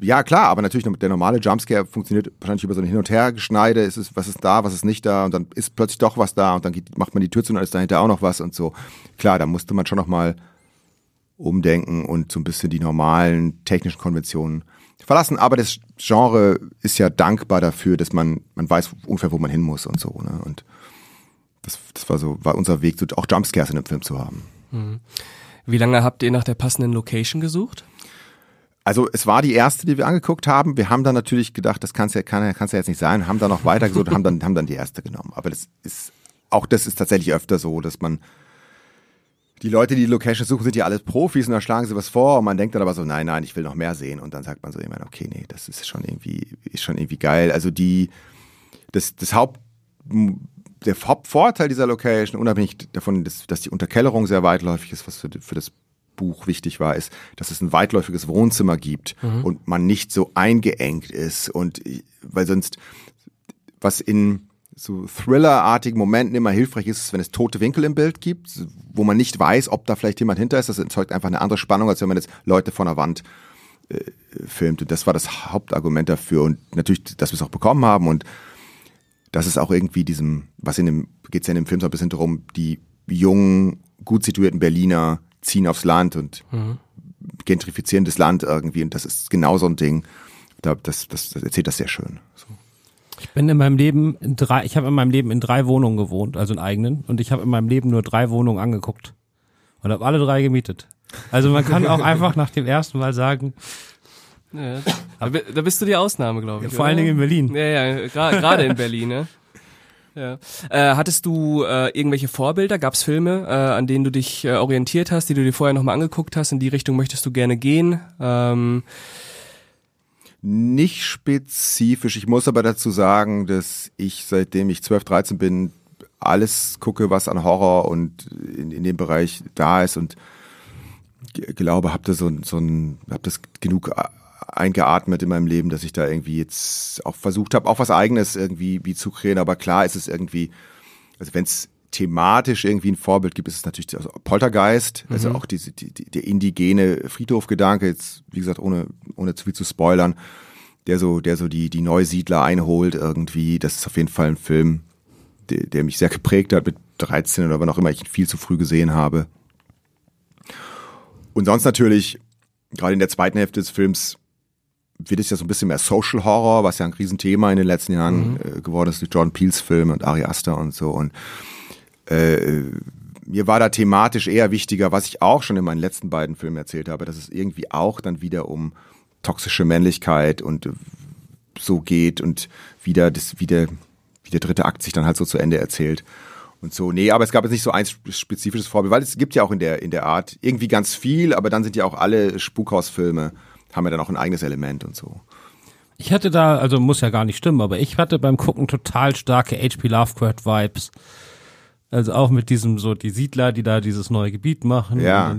ja, klar, aber natürlich der normale Jumpscare funktioniert wahrscheinlich über so ein Hin- und Her-Geschneide. Ist es, was ist da, was ist nicht da? Und dann ist plötzlich doch was da und dann geht, macht man die Tür zu und dann ist dahinter auch noch was und so. Klar, da musste man schon noch mal umdenken und so ein bisschen die normalen technischen Konventionen verlassen. Aber das Genre ist ja dankbar dafür, dass man, man weiß ungefähr, wo man hin muss und so. Ne? Und das, das war so, war unser Weg, auch Jumpscares in dem Film zu haben. Mhm. Wie lange habt ihr nach der passenden Location gesucht? Also es war die erste, die wir angeguckt haben. Wir haben dann natürlich gedacht, das kann ja, kann, kann's ja jetzt nicht sein, haben dann noch weiter gesucht, haben dann, haben dann die erste genommen. Aber das ist, auch das ist tatsächlich öfter so, dass man die Leute, die die Location suchen, sind ja alles Profis und da schlagen sie was vor und man denkt dann aber so, nein, nein, ich will noch mehr sehen und dann sagt man so immer, okay, nee, das ist schon irgendwie, ist schon irgendwie geil. Also die, das, das Haupt, der Hauptvorteil dieser Location, unabhängig davon, dass, dass die Unterkellerung sehr weitläufig ist, was für, für das Buch wichtig war, ist, dass es ein weitläufiges Wohnzimmer gibt mhm. und man nicht so eingeengt ist und weil sonst was in so Thriller-artigen Momenten immer hilfreich ist, wenn es tote Winkel im Bild gibt, wo man nicht weiß, ob da vielleicht jemand hinter ist. Das erzeugt einfach eine andere Spannung, als wenn man jetzt Leute von der Wand äh, filmt. Und das war das Hauptargument dafür. Und natürlich, dass wir es auch bekommen haben und das ist auch irgendwie diesem, was in dem, geht es ja in dem Film so ein bisschen darum, die jungen, gut situierten Berliner ziehen aufs Land und mhm. gentrifizieren das Land irgendwie. Und das ist genau so ein Ding. Da, das, das, das erzählt das sehr schön. So. Ich bin in meinem Leben in drei, ich habe in meinem Leben in drei Wohnungen gewohnt, also in eigenen, und ich habe in meinem Leben nur drei Wohnungen angeguckt und habe alle drei gemietet. Also man kann auch einfach nach dem ersten Mal sagen, ja, da, bist du die Ausnahme, glaube ich. Ja, vor allen Dingen in Berlin. Ja, ja, gerade in Berlin, ne? Ja. Äh, hattest du äh, irgendwelche Vorbilder? Gab es Filme, äh, an denen du dich äh, orientiert hast, die du dir vorher nochmal angeguckt hast? In die Richtung möchtest du gerne gehen? Ähm, nicht spezifisch. Ich muss aber dazu sagen, dass ich seitdem ich 12, 13 bin, alles gucke, was an Horror und in, in dem Bereich da ist und glaube, habe da so, so ein, hab das genug eingeatmet in meinem Leben, dass ich da irgendwie jetzt auch versucht habe, auch was Eigenes irgendwie wie zu kreieren. Aber klar ist es irgendwie, also wenn es thematisch irgendwie ein Vorbild gibt, ist es natürlich also Poltergeist, mhm. also auch diese, die, die, der indigene Friedhofgedanke, jetzt wie gesagt, ohne, ohne zu viel zu spoilern, der so, der so die, die Neusiedler einholt irgendwie. Das ist auf jeden Fall ein Film, der, der mich sehr geprägt hat mit 13 oder wann auch immer ich ihn viel zu früh gesehen habe. Und sonst natürlich, gerade in der zweiten Hälfte des Films, wird es ja so ein bisschen mehr Social Horror, was ja ein Riesenthema in den letzten Jahren mhm. äh, geworden ist durch Jordan Peels Filme und Ari Aster und so. Und äh, mir war da thematisch eher wichtiger, was ich auch schon in meinen letzten beiden Filmen erzählt habe, dass es irgendwie auch dann wieder um toxische Männlichkeit und so geht und wieder das, wie der, wie der dritte Akt sich dann halt so zu Ende erzählt. Und so, nee, aber es gab jetzt nicht so ein spezifisches Vorbild, weil es gibt ja auch in der, in der Art irgendwie ganz viel, aber dann sind ja auch alle Spukhausfilme, haben ja dann auch ein eigenes Element und so. Ich hatte da, also muss ja gar nicht stimmen, aber ich hatte beim Gucken total starke H.P. Lovecraft-Vibes. Also auch mit diesem so die Siedler, die da dieses neue Gebiet machen. Ja,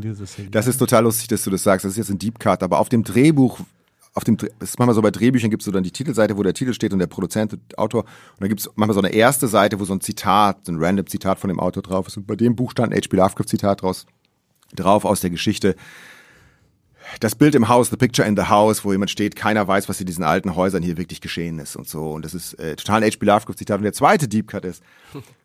das ist total lustig, dass du das sagst. Das ist jetzt ein Deep Cut, aber auf dem Drehbuch, auf dem, das ist manchmal so bei Drehbüchern gibt es so dann die Titelseite, wo der Titel steht und der Produzent und Autor. Und dann gibt es manchmal so eine erste Seite, wo so ein Zitat, ein random Zitat von dem Autor drauf ist. Und bei dem Buch stand ein H.P. Lovecraft Zitat draus, drauf aus der Geschichte. Das Bild im Haus, the picture in the house, wo jemand steht, keiner weiß, was in diesen alten Häusern hier wirklich geschehen ist und so. Und das ist äh, total ein H.P. Lovecraft Zitat. Und der zweite Deep Cut ist,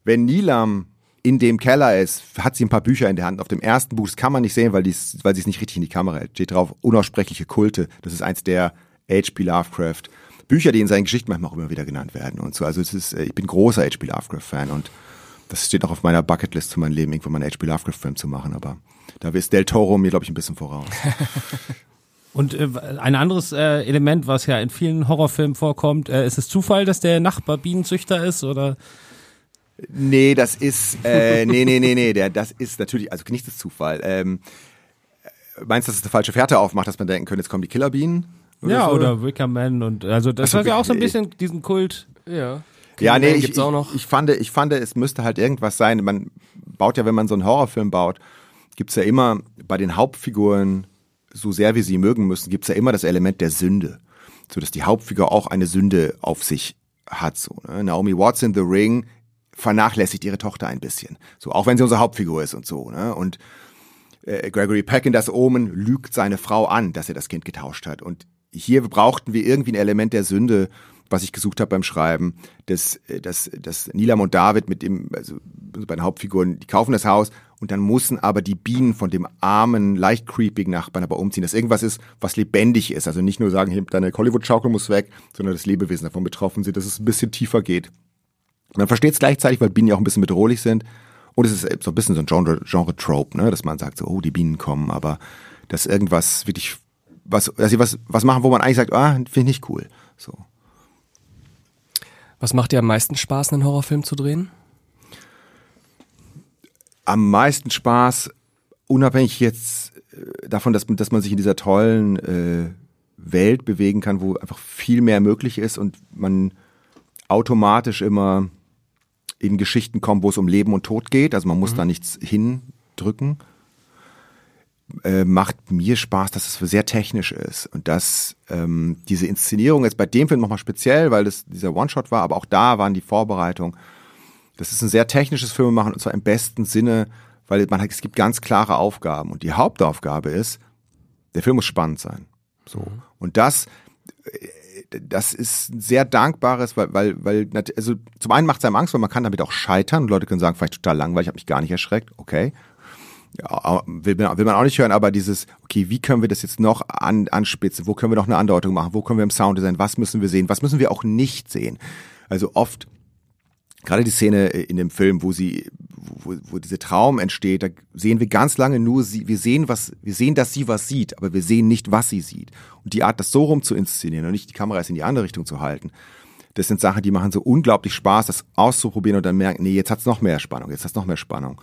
wenn Nilam in dem Keller ist, hat sie ein paar Bücher in der Hand. Auf dem ersten Buch, das kann man nicht sehen, weil, weil sie es nicht richtig in die Kamera hält. Steht drauf, unaussprechliche Kulte. Das ist eins der H.P. Lovecraft Bücher, die in seinen Geschichten manchmal auch immer wieder genannt werden und so. Also es ist, äh, ich bin großer H.P. Lovecraft-Fan und das steht auch auf meiner Bucketlist für mein Leben, irgendwann mal einen H.P. Lovecraft-Film zu machen, aber da ist Del Toro mir, glaube ich, ein bisschen voraus. Und äh, ein anderes äh, Element, was ja in vielen Horrorfilmen vorkommt, äh, ist es Zufall, dass der Nachbar Bienenzüchter ist oder? Nee, das ist, äh, nee, nee, nee, nee, der, das ist natürlich, also nicht das Zufall. Ähm, meinst du, dass es eine falsche Fährte aufmacht, dass man denken könnte, jetzt kommen die Killerbienen? Oder ja, so? oder Wickerman und, also das also, hat ja auch so ein bisschen diesen Kult. Ja. Ja, nee, ich, ich, ich, fand, ich fand, es müsste halt irgendwas sein. Man baut ja, wenn man so einen Horrorfilm baut, gibt's ja immer bei den Hauptfiguren, so sehr wie sie mögen müssen, gibt's ja immer das Element der Sünde. So dass die Hauptfigur auch eine Sünde auf sich hat. So, ne? Naomi Watts in The Ring vernachlässigt ihre Tochter ein bisschen. So, auch wenn sie unsere Hauptfigur ist und so, ne? Und äh, Gregory Peck in das Omen lügt seine Frau an, dass er das Kind getauscht hat. Und hier brauchten wir irgendwie ein Element der Sünde, was ich gesucht habe beim Schreiben, dass, äh, dass, dass Nilam und David mit dem, also bei den Hauptfiguren, die kaufen das Haus und dann müssen aber die Bienen von dem armen, leicht creepy Nachbarn aber umziehen, dass irgendwas ist, was lebendig ist. Also nicht nur sagen, hey, deine Hollywood-Schaukel muss weg, sondern dass Lebewesen davon betroffen sind, dass es ein bisschen tiefer geht. Man versteht es gleichzeitig, weil Bienen ja auch ein bisschen bedrohlich sind. Und es ist so ein bisschen so ein Genre-Trope, Genre ne? dass man sagt so, oh, die Bienen kommen, aber dass irgendwas wirklich, was, dass sie was, was machen, wo man eigentlich sagt, ah, finde ich nicht cool. So. Was macht dir am meisten Spaß, einen Horrorfilm zu drehen? Am meisten Spaß, unabhängig jetzt äh, davon, dass, dass man sich in dieser tollen äh, Welt bewegen kann, wo einfach viel mehr möglich ist und man automatisch immer in Geschichten kommen, wo es um Leben und Tod geht. Also man muss mhm. da nichts hindrücken. Äh, macht mir Spaß, dass es sehr technisch ist und dass ähm, diese Inszenierung jetzt bei dem Film nochmal speziell, weil das dieser One-Shot war, aber auch da waren die Vorbereitungen. Das ist ein sehr technisches Film machen und zwar im besten Sinne, weil man es gibt ganz klare Aufgaben und die Hauptaufgabe ist, der Film muss spannend sein. So und das das ist ein sehr dankbares, weil, weil, weil, also zum einen macht es einem Angst, weil man kann damit auch scheitern. Leute können sagen, vielleicht total langweilig, ich habe mich gar nicht erschreckt, okay. ja, will, man, will man auch nicht hören, aber dieses, okay, wie können wir das jetzt noch an, anspitzen? Wo können wir noch eine Andeutung machen? Wo können wir im Sounddesign? Was müssen wir sehen? Was müssen wir auch nicht sehen? Also oft, gerade die Szene in dem Film, wo sie, wo, wo dieser Traum entsteht, da sehen wir ganz lange nur sie, wir sehen was, wir sehen, dass sie was sieht, aber wir sehen nicht, was sie sieht. Und die Art, das so rum zu inszenieren und nicht die Kamera in die andere Richtung zu halten, das sind Sachen, die machen so unglaublich Spaß, das auszuprobieren und dann merken, nee, jetzt hat's noch mehr Spannung, jetzt hat's noch mehr Spannung.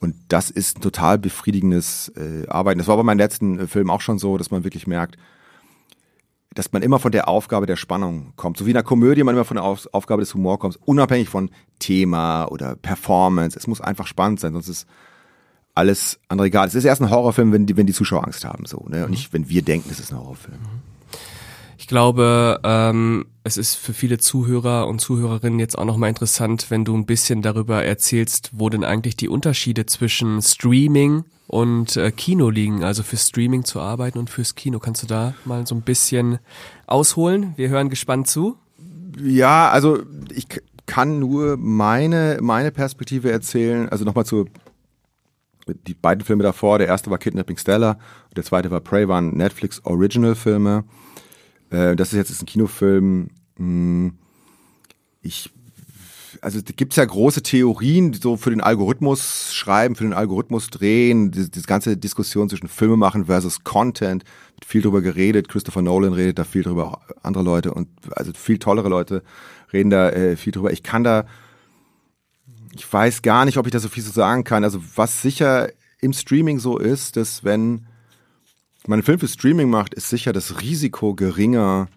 Und das ist ein total befriedigendes äh, Arbeiten. Das war bei meinem letzten äh, Film auch schon so, dass man wirklich merkt, dass man immer von der Aufgabe der Spannung kommt. So wie in einer Komödie man immer von der Auf Aufgabe des Humors kommt, unabhängig von Thema oder Performance. Es muss einfach spannend sein, sonst ist alles andere egal. Es ist erst ein Horrorfilm, wenn die, wenn die Zuschauer Angst haben, so, ne? Und nicht, wenn wir denken, es ist ein Horrorfilm. Mhm. Ich glaube, ähm, es ist für viele Zuhörer und Zuhörerinnen jetzt auch nochmal interessant, wenn du ein bisschen darüber erzählst, wo denn eigentlich die Unterschiede zwischen Streaming und äh, Kino liegen. Also für Streaming zu arbeiten und fürs Kino. Kannst du da mal so ein bisschen ausholen? Wir hören gespannt zu. Ja, also ich kann nur meine, meine Perspektive erzählen. Also nochmal zu die beiden Filme davor. Der erste war Kidnapping Stella der zweite war Prey, waren Netflix Original Filme. Äh, das ist jetzt ein Kinofilm. Hm, ich also gibt's ja große Theorien, so für den Algorithmus schreiben, für den Algorithmus drehen, diese, diese ganze Diskussion zwischen Filme machen versus Content, wird viel drüber geredet, Christopher Nolan redet da viel drüber, andere Leute und also viel tollere Leute reden da äh, viel drüber. Ich kann da, ich weiß gar nicht, ob ich da so viel zu sagen kann. Also was sicher im Streaming so ist, dass wenn man einen Film für Streaming macht, ist sicher das Risiko geringer,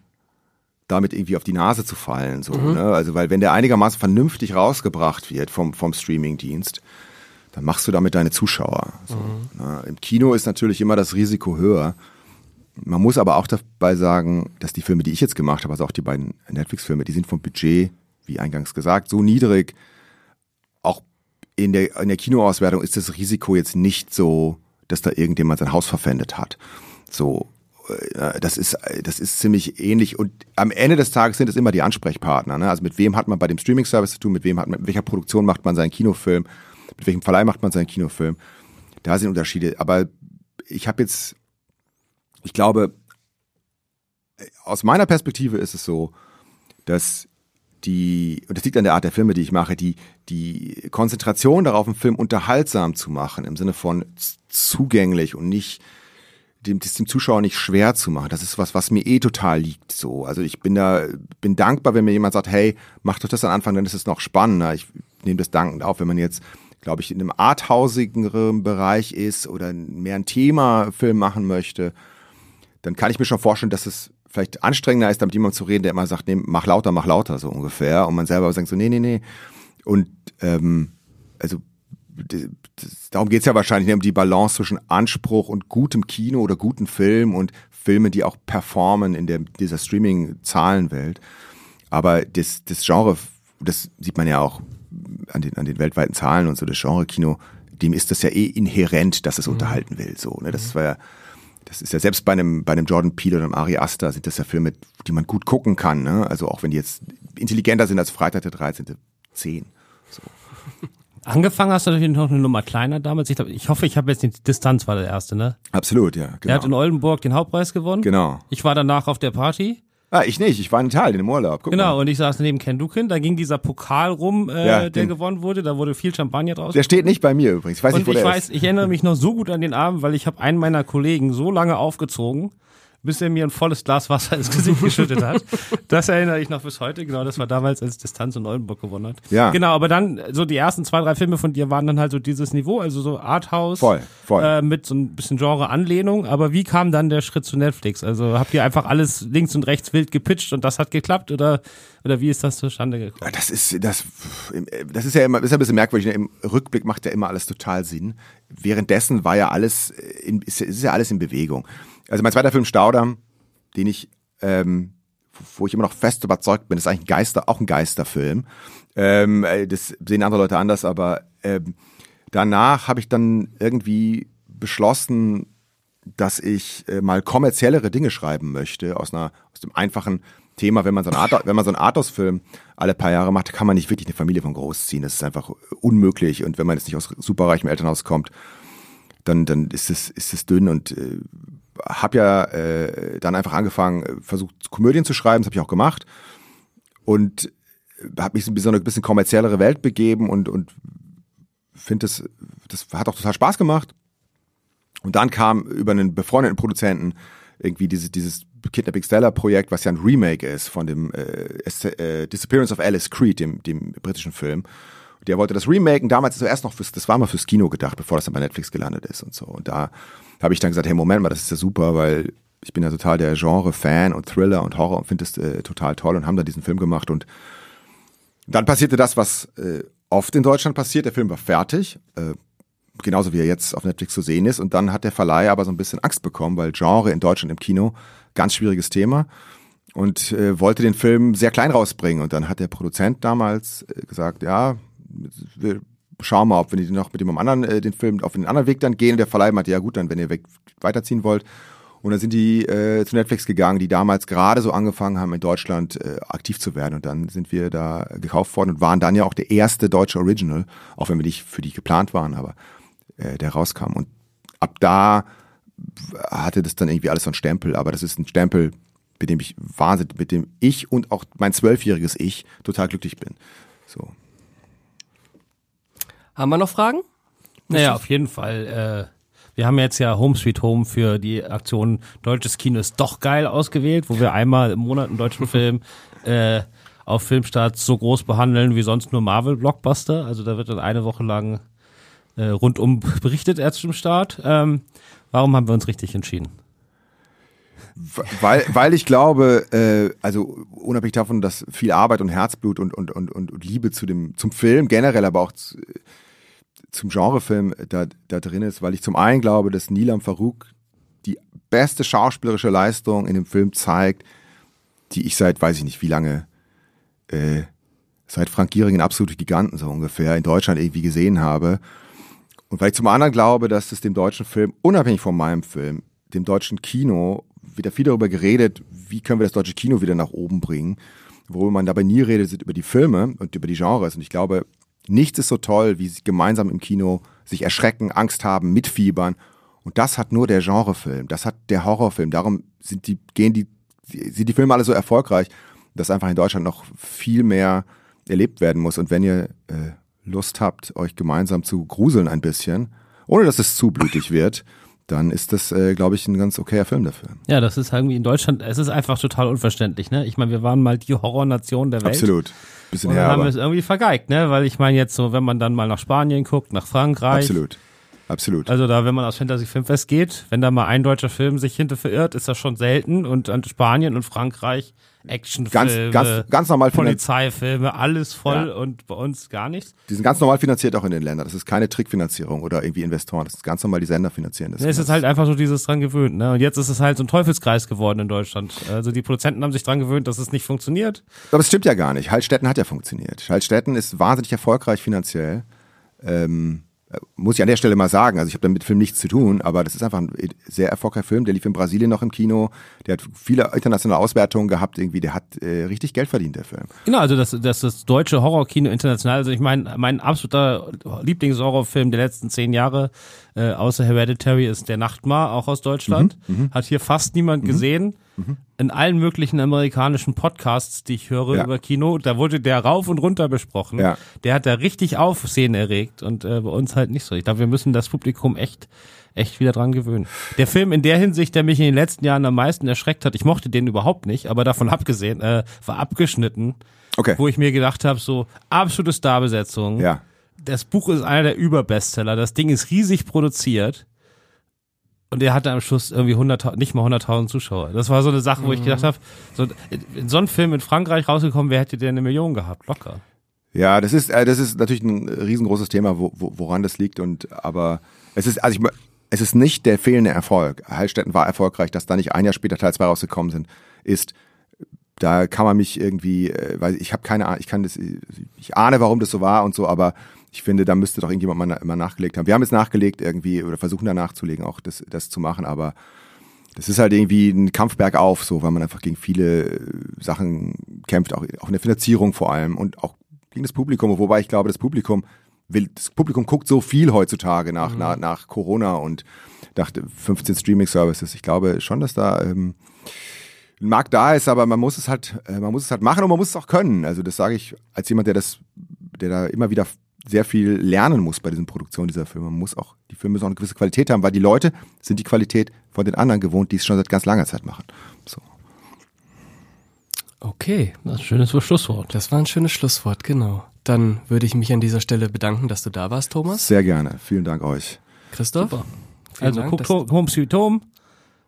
damit irgendwie auf die Nase zu fallen. So, mhm. ne? Also, weil wenn der einigermaßen vernünftig rausgebracht wird vom, vom Streaming-Dienst, dann machst du damit deine Zuschauer. So, mhm. ne? Im Kino ist natürlich immer das Risiko höher. Man muss aber auch dabei sagen, dass die Filme, die ich jetzt gemacht habe, also auch die beiden Netflix-Filme, die sind vom Budget, wie eingangs gesagt, so niedrig. Auch in der, in der Kinoauswertung ist das Risiko jetzt nicht so dass da irgendjemand sein Haus verpfändet hat. So, äh, das ist, das ist ziemlich ähnlich. Und am Ende des Tages sind es immer die Ansprechpartner. Ne? Also mit wem hat man bei dem Streaming-Service zu tun, mit wem hat man, mit welcher Produktion macht man seinen Kinofilm, mit welchem Verleih macht man seinen Kinofilm. Da sind Unterschiede. Aber ich habe jetzt, ich glaube, aus meiner Perspektive ist es so, dass die, und das liegt an der Art der Filme, die ich mache, die, die Konzentration darauf, einen Film unterhaltsam zu machen, im Sinne von zugänglich und nicht dem, dem Zuschauer nicht schwer zu machen. Das ist was, was mir eh total liegt. So, also ich bin da, bin dankbar, wenn mir jemand sagt, hey, mach doch das am Anfang, dann ist es noch spannender. Ich nehme das dankend auf, wenn man jetzt, glaube ich, in einem arthausigeren Bereich ist oder mehr ein Thema-Film machen möchte, dann kann ich mir schon vorstellen, dass es vielleicht anstrengender ist, damit jemand zu reden, der immer sagt, nee, mach lauter, mach lauter, so ungefähr. Und man selber sagt so, nee, nee, nee. Und ähm, also darum geht's ja wahrscheinlich, ne, um die Balance zwischen Anspruch und gutem Kino oder guten Film und Filme, die auch performen in der, dieser Streaming-Zahlenwelt. Aber das, das Genre, das sieht man ja auch an den, an den weltweiten Zahlen und so, das Genre-Kino, dem ist das ja eh inhärent, dass es mhm. unterhalten will. So, ne? Das war ja das ist ja selbst bei einem, bei einem Jordan Peele oder einem Ari Aster sind das ja Filme, die man gut gucken kann. Ne? Also auch wenn die jetzt intelligenter sind als Freitag der 13. 10. So. Angefangen hast du natürlich noch eine Nummer kleiner damals. Ich, glaub, ich hoffe, ich habe jetzt die Distanz war der erste, ne? Absolut, ja. Genau. Er hat in Oldenburg den Hauptpreis gewonnen. Genau. Ich war danach auf der Party. Ah, ich nicht, ich war in Italien im Urlaub. Guck genau, mal. und ich saß neben Ken Dukin, da ging dieser Pokal rum, äh, ja, der den, gewonnen wurde, da wurde viel Champagner draus. Der steht nicht bei mir übrigens, ich weiß und nicht, wo ich der weiß, ist. Ich erinnere mich noch so gut an den Abend, weil ich habe einen meiner Kollegen so lange aufgezogen, bis er mir ein volles Glas Wasser ins Gesicht geschüttet hat. Das erinnere ich noch bis heute. Genau, das war damals, als Distanz in Oldenburg gewonnen hat. Ja. Genau, aber dann, so die ersten zwei, drei Filme von dir waren dann halt so dieses Niveau, also so Arthouse. Voll, voll. Äh, mit so ein bisschen Genre-Anlehnung. Aber wie kam dann der Schritt zu Netflix? Also habt ihr einfach alles links und rechts wild gepitcht und das hat geklappt oder, oder wie ist das zustande gekommen? Das ist, das, das ist ja immer, ist ja ein bisschen merkwürdig. Im Rückblick macht ja immer alles total Sinn. Währenddessen war ja alles, in, ist, ist ja alles in Bewegung. Also mein zweiter Film Staudamm, den ich, ähm, wo ich immer noch fest überzeugt bin, ist eigentlich ein Geister, auch ein Geisterfilm. Ähm, äh, das sehen andere Leute anders, aber ähm, danach habe ich dann irgendwie beschlossen, dass ich äh, mal kommerziellere Dinge schreiben möchte aus einer aus dem einfachen Thema, wenn man so einen Art, wenn man so einen Arthouse-Film alle paar Jahre macht, kann man nicht wirklich eine Familie von groß ziehen. Das ist einfach unmöglich. Und wenn man jetzt nicht aus superreichem Elternhaus kommt, dann, dann ist es, ist es dünn und äh, habe ja äh, dann einfach angefangen, äh, versucht Komödien zu schreiben, das habe ich auch gemacht und habe mich so eine bisschen kommerziellere Welt begeben und und finde das das hat auch total Spaß gemacht. Und dann kam über einen befreundeten Produzenten irgendwie dieses dieses Kidnapping Stella Projekt, was ja ein Remake ist von dem äh, äh, Disappearance of Alice Creed, dem dem britischen Film. Der wollte das remaken, damals zuerst noch fürs, das war mal fürs Kino gedacht, bevor das dann bei Netflix gelandet ist und so. Und da habe ich dann gesagt, hey, Moment mal, das ist ja super, weil ich bin ja total der Genre-Fan und Thriller und Horror und finde das äh, total toll und haben da diesen Film gemacht und dann passierte das, was äh, oft in Deutschland passiert. Der Film war fertig, äh, genauso wie er jetzt auf Netflix zu sehen ist. Und dann hat der Verleih aber so ein bisschen Angst bekommen, weil Genre in Deutschland im Kino ganz schwieriges Thema und äh, wollte den Film sehr klein rausbringen. Und dann hat der Produzent damals äh, gesagt, ja, wir schauen mal, ob wir noch mit dem anderen äh, den Film auf den anderen Weg dann gehen. Und der Verleih meinte, ja gut, dann wenn ihr weg, weiterziehen wollt. Und dann sind die äh, zu Netflix gegangen, die damals gerade so angefangen haben, in Deutschland äh, aktiv zu werden. Und dann sind wir da gekauft worden und waren dann ja auch der erste deutsche Original, auch wenn wir nicht für die geplant waren, aber äh, der rauskam. Und ab da hatte das dann irgendwie alles so einen Stempel, aber das ist ein Stempel, mit dem ich wahnsinnig, mit dem ich und auch mein zwölfjähriges Ich total glücklich bin. So. Haben wir noch Fragen? Naja, auf jeden Fall. Äh, wir haben jetzt ja Home Sweet Home für die Aktion Deutsches Kino ist doch geil ausgewählt, wo wir einmal im Monat einen deutschen Film äh, auf Filmstarts so groß behandeln wie sonst nur Marvel-Blockbuster. Also da wird dann eine Woche lang äh, rundum berichtet erst zum Start. Ähm, warum haben wir uns richtig entschieden? Weil, weil ich glaube, äh, also unabhängig davon, dass viel Arbeit und Herzblut und, und, und, und Liebe zu dem, zum Film generell, aber auch zu, zum Genrefilm da, da drin ist, weil ich zum einen glaube, dass Nilam Farouk die beste schauspielerische Leistung in dem Film zeigt, die ich seit, weiß ich nicht, wie lange, äh, seit Frank Giering in Absolute Giganten so ungefähr in Deutschland irgendwie gesehen habe. Und weil ich zum anderen glaube, dass es dem deutschen Film, unabhängig von meinem Film, dem deutschen Kino, wieder viel darüber geredet, wie können wir das deutsche Kino wieder nach oben bringen. Worüber man dabei nie redet, sind über die Filme und über die Genres. Und ich glaube, Nichts ist so toll, wie sie gemeinsam im Kino sich erschrecken, Angst haben, mitfiebern. Und das hat nur der Genrefilm, das hat der Horrorfilm. Darum sind die, gehen die, sind die Filme alle so erfolgreich, dass einfach in Deutschland noch viel mehr erlebt werden muss. Und wenn ihr äh, Lust habt, euch gemeinsam zu gruseln ein bisschen, ohne dass es zu blutig wird, dann ist das, äh, glaube ich, ein ganz okayer Film dafür. Ja, das ist irgendwie in Deutschland, es ist einfach total unverständlich, ne? Ich meine, wir waren mal die Horrornation der Welt. Absolut. Bisschen und her, haben wir es irgendwie vergeigt, ne? Weil ich meine jetzt so, wenn man dann mal nach Spanien guckt, nach Frankreich. absolut. Absolut. Also da, wenn man aus Fantasy Filmfest geht, wenn da mal ein deutscher Film sich hinter verirrt, ist das schon selten. Und an Spanien und Frankreich Actionfilme, Ganz, ganz, ganz normal. Polizeifilme, alles voll Ja. und bei uns gar nichts. Die sind ganz normal finanziert auch in den Ländern. Das ist keine Trickfinanzierung oder irgendwie Investoren. Das ist ganz normal, die Sender finanzieren das. Ja, es ist halt einfach so dieses dran gewöhnt, ne? Und jetzt ist es halt so ein Teufelskreis geworden in Deutschland. Also die Produzenten haben sich dran gewöhnt, dass es nicht funktioniert. Aber es stimmt ja gar nicht. Heilstätten hat ja funktioniert. Heilstätten ist wahnsinnig erfolgreich finanziell. Ähm, äh, muss ich an der Stelle mal sagen. Also ich habe damit mit Film nichts zu tun, aber das ist einfach ein sehr erfolgreicher Film. Der lief in Brasilien noch im Kino. Der hat viele internationale Auswertungen gehabt. Irgendwie, der hat äh, richtig Geld verdient, der Film. Genau, also das, das, das deutsche Horrorkino international. Also ich meine, mein absoluter Lieblingshorrorfilm der letzten zehn Jahre, äh, außer Hereditary, ist Der Nachtmar, auch aus Deutschland. Hat hier fast niemand gesehen. In allen möglichen amerikanischen Podcasts, die ich höre Ja. über Kino, da wurde der rauf und runter besprochen. Ja. Der hat da richtig Aufsehen erregt und äh, bei uns halt nicht so. Ich glaube, wir müssen das Publikum echt echt wieder dran gewöhnen. Der Film in der Hinsicht, der mich in den letzten Jahren am meisten erschreckt hat, ich mochte den überhaupt nicht, aber davon abgesehen, äh, war abgeschnitten, Okay. wo ich mir gedacht habe, so absolute Starbesetzung. Ja. Das Buch ist einer der Überbestseller, das Ding ist riesig produziert. Und er hatte am Schluss irgendwie 100, nicht mal 100.000 Zuschauer. Das war so eine Sache, wo ich gedacht habe, so, in so ein Film in Frankreich rausgekommen wäre, hätte der eine Million gehabt, locker. Ja, das ist, äh, das ist natürlich ein riesengroßes Thema, wo, wo, woran das liegt. Und aber es ist, also ich, es ist nicht der fehlende Erfolg. Heilstätten war erfolgreich, dass da nicht ein Jahr später Teil 2 rausgekommen sind, ist, da kann man mich irgendwie, äh, weil ich habe keine Ahnung, ich kann das, ich ahne, warum das so war und so, aber ich finde, da müsste doch irgendjemand mal, mal nachgelegt haben. Wir haben jetzt nachgelegt irgendwie oder versuchen da nachzulegen, auch das, das zu machen, aber das ist halt irgendwie ein Kampf bergauf, so, weil man einfach gegen viele äh, Sachen kämpft, auch, auch in der Finanzierung vor allem und auch gegen das Publikum, wobei ich glaube, das Publikum will, das Publikum guckt so viel heutzutage nach, mhm. nach, nach Corona und nach 15 Streaming-Services. Ich glaube schon, dass da ähm, ein Markt da ist, aber man muss es halt, äh, man muss es halt machen und man muss es auch können. Also das sage ich als jemand, der das, der da immer wieder sehr viel lernen muss bei diesen Produktionen dieser Filme. Man muss auch, die Filme müssen auch eine gewisse Qualität haben, weil die Leute sind die Qualität von den anderen gewohnt, die es schon seit ganz langer Zeit machen. So. Okay. Das ist ein schönes Schlusswort. Das war ein schönes Schlusswort, genau. Dann würde ich mich an dieser Stelle bedanken, dass du da warst, Thomas. Sehr gerne. Vielen Dank euch. Christoph. Super. Also Dank, guckt Home Sweet Home.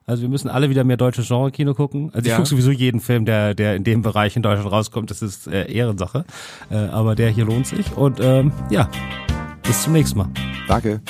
Also wir müssen alle wieder mehr deutsches Genre-Kino gucken. Also ich ja. gucke sowieso jeden Film, der, der in dem Bereich in Deutschland rauskommt. Das ist äh, Ehrensache. Äh, aber der hier lohnt sich. Und ähm, ja, bis zum nächsten Mal. Danke.